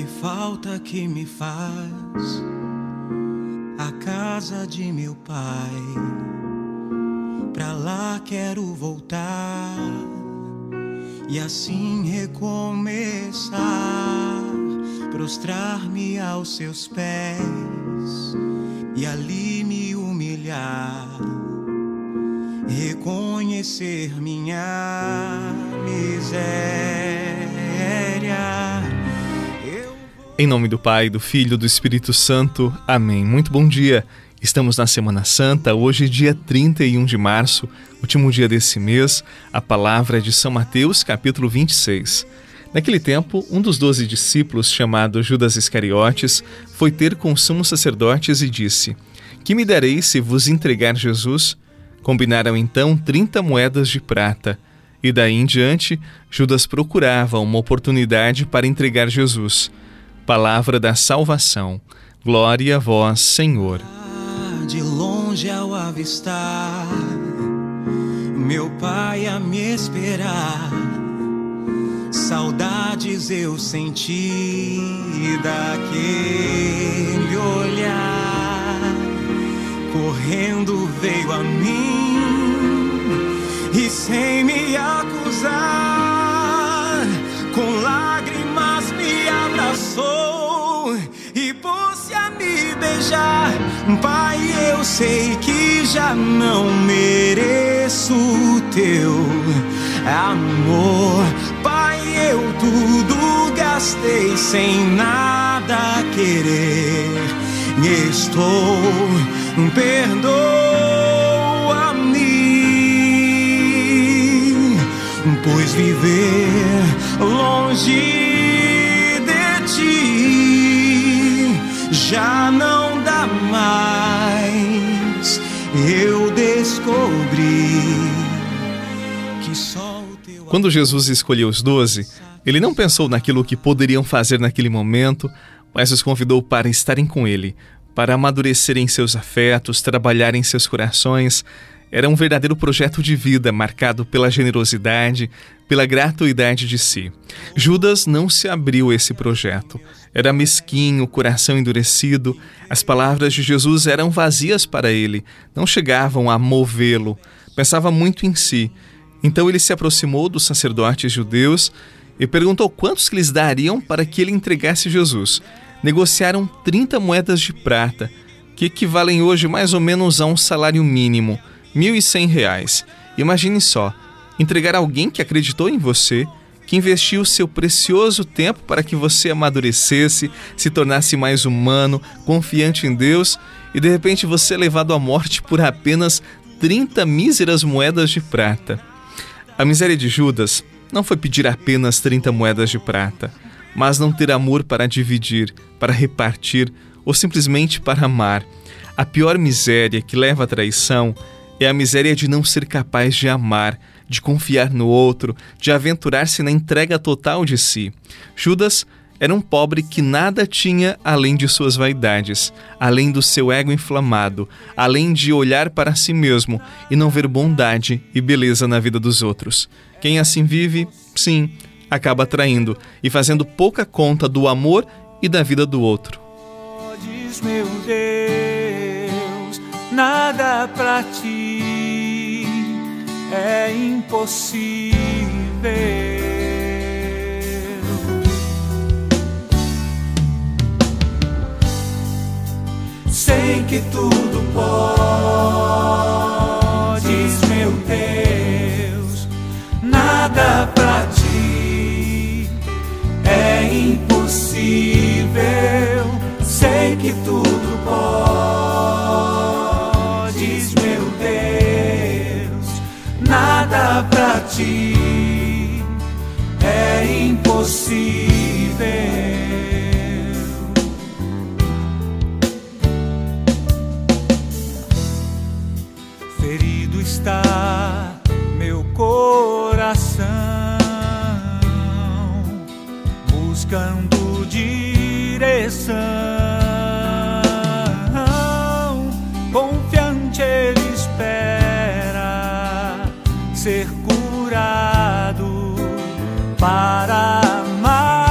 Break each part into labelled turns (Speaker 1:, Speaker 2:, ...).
Speaker 1: que falta que me faz a casa de meu pai. Pra lá quero voltar e assim recomeçar, prostrar-me aos seus pés e ali me humilhar, reconhecer minha miséria.
Speaker 2: Em nome do Pai, do Filho e do Espírito Santo. Amém. Muito bom dia. Estamos na Semana Santa, hoje, dia 31 de março, último dia desse mês. A palavra é de São Mateus, capítulo 26. Naquele tempo, um dos doze discípulos, chamado Judas Iscariotes, foi ter com os sumos sacerdotes e disse: Que me dareis se vos entregar Jesus? Combinaram então trinta moedas de prata. E daí em diante, Judas procurava uma oportunidade para entregar Jesus. Palavra da salvação. Glória a vós, Senhor.
Speaker 1: De longe ao avistar, meu pai a me esperar. Saudades eu senti daquele olhar. Correndo veio a mim e sem me acusar, beijar. Pai, eu sei que já não mereço o teu amor. Pai, eu tudo gastei sem nada querer. Estou, perdoa-me, pois viver longe de ti já não mais eu descobri que só o teu
Speaker 2: Quando Jesus escolheu os doze, ele não pensou naquilo que poderiam fazer naquele momento, mas os convidou para estarem com ele, para amadurecerem seus afetos, trabalharem seus corações. Era um verdadeiro projeto de vida marcado pela generosidade, pela gratuidade de si. Judas não se abriu a esse projeto. Era mesquinho, coração endurecido. As palavras de Jesus eram vazias para ele, não chegavam a movê-lo. Pensava muito em si. Então ele se aproximou dos sacerdotes judeus e perguntou quantos que lhes dariam para que ele entregasse Jesus. Negociaram 30 moedas de prata, que equivalem hoje mais ou menos a um salário mínimo, R$ 1.100. Imagine só, entregar alguém que acreditou em você, que investiu seu precioso tempo para que você amadurecesse, se tornasse mais humano, confiante em Deus, e de repente você é levado à morte por apenas 30 míseras moedas de prata. A miséria de Judas não foi pedir apenas 30 moedas de prata, mas não ter amor para dividir, para repartir ou simplesmente para amar. A pior miséria que leva à traição é a miséria de não ser capaz de amar, de confiar no outro, de aventurar-se na entrega total de si. Judas era um pobre que nada tinha além de suas vaidades, além do seu ego inflamado, além de olhar para si mesmo e não ver bondade e beleza na vida dos outros. Quem assim vive, sim, acaba traindo e fazendo pouca conta do amor e da vida do outro.
Speaker 1: Meu Deus, nada para ti é impossível. Sei que tudo podes, ti é impossível. Ferido está meu coração, buscando direção jurado para amar.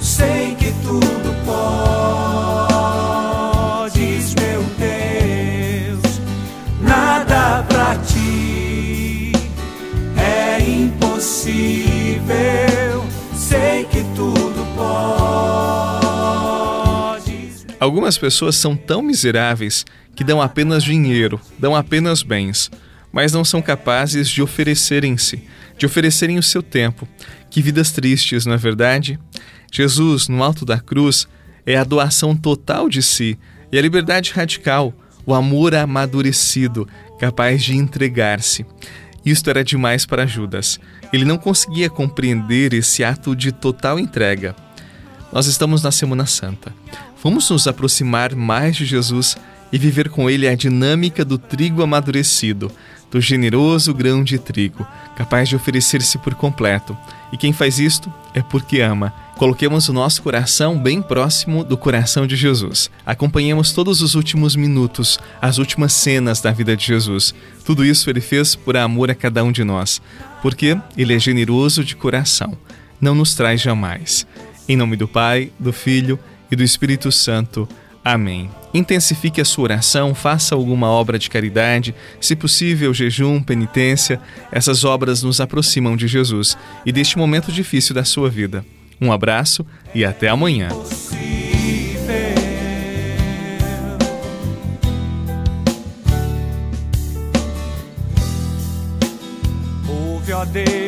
Speaker 1: Sei que tudo pode, meu Deus, nada para ti é impossível.
Speaker 2: Algumas pessoas são tão miseráveis que dão apenas dinheiro, dão apenas bens, mas não são capazes de oferecerem-se, de oferecerem o seu tempo. Que vidas tristes, não é verdade? Jesus, no alto da cruz, é a doação total de si e a liberdade radical, o amor amadurecido, capaz de entregar-se. Isto era demais para Judas. Ele não conseguia compreender esse ato de total entrega. Nós estamos na Semana Santa. Vamos nos aproximar mais de Jesus e viver com ele a dinâmica do trigo amadurecido, do generoso grão de trigo, capaz de oferecer-se por completo. E quem faz isto é porque ama. Coloquemos o nosso coração bem próximo do coração de Jesus. Acompanhemos todos os últimos minutos, as últimas cenas da vida de Jesus. Tudo isso ele fez por amor a cada um de nós, porque ele é generoso de coração. Não nos traz jamais. Em nome do Pai, do Filho do Espírito Santo. Amém. Intensifique a sua oração, faça alguma obra de caridade, se possível, jejum, penitência. Essas obras nos aproximam de Jesus e deste momento difícil da sua vida. Um abraço e até amanhã.
Speaker 1: Ouve, ó Deus,